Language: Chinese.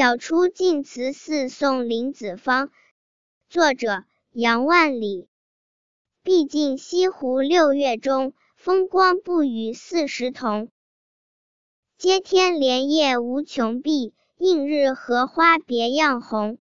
晓出净慈寺送林子方作者杨万里。毕竟西湖六月中风光不与四时同接天莲叶无穷碧映日荷花别样红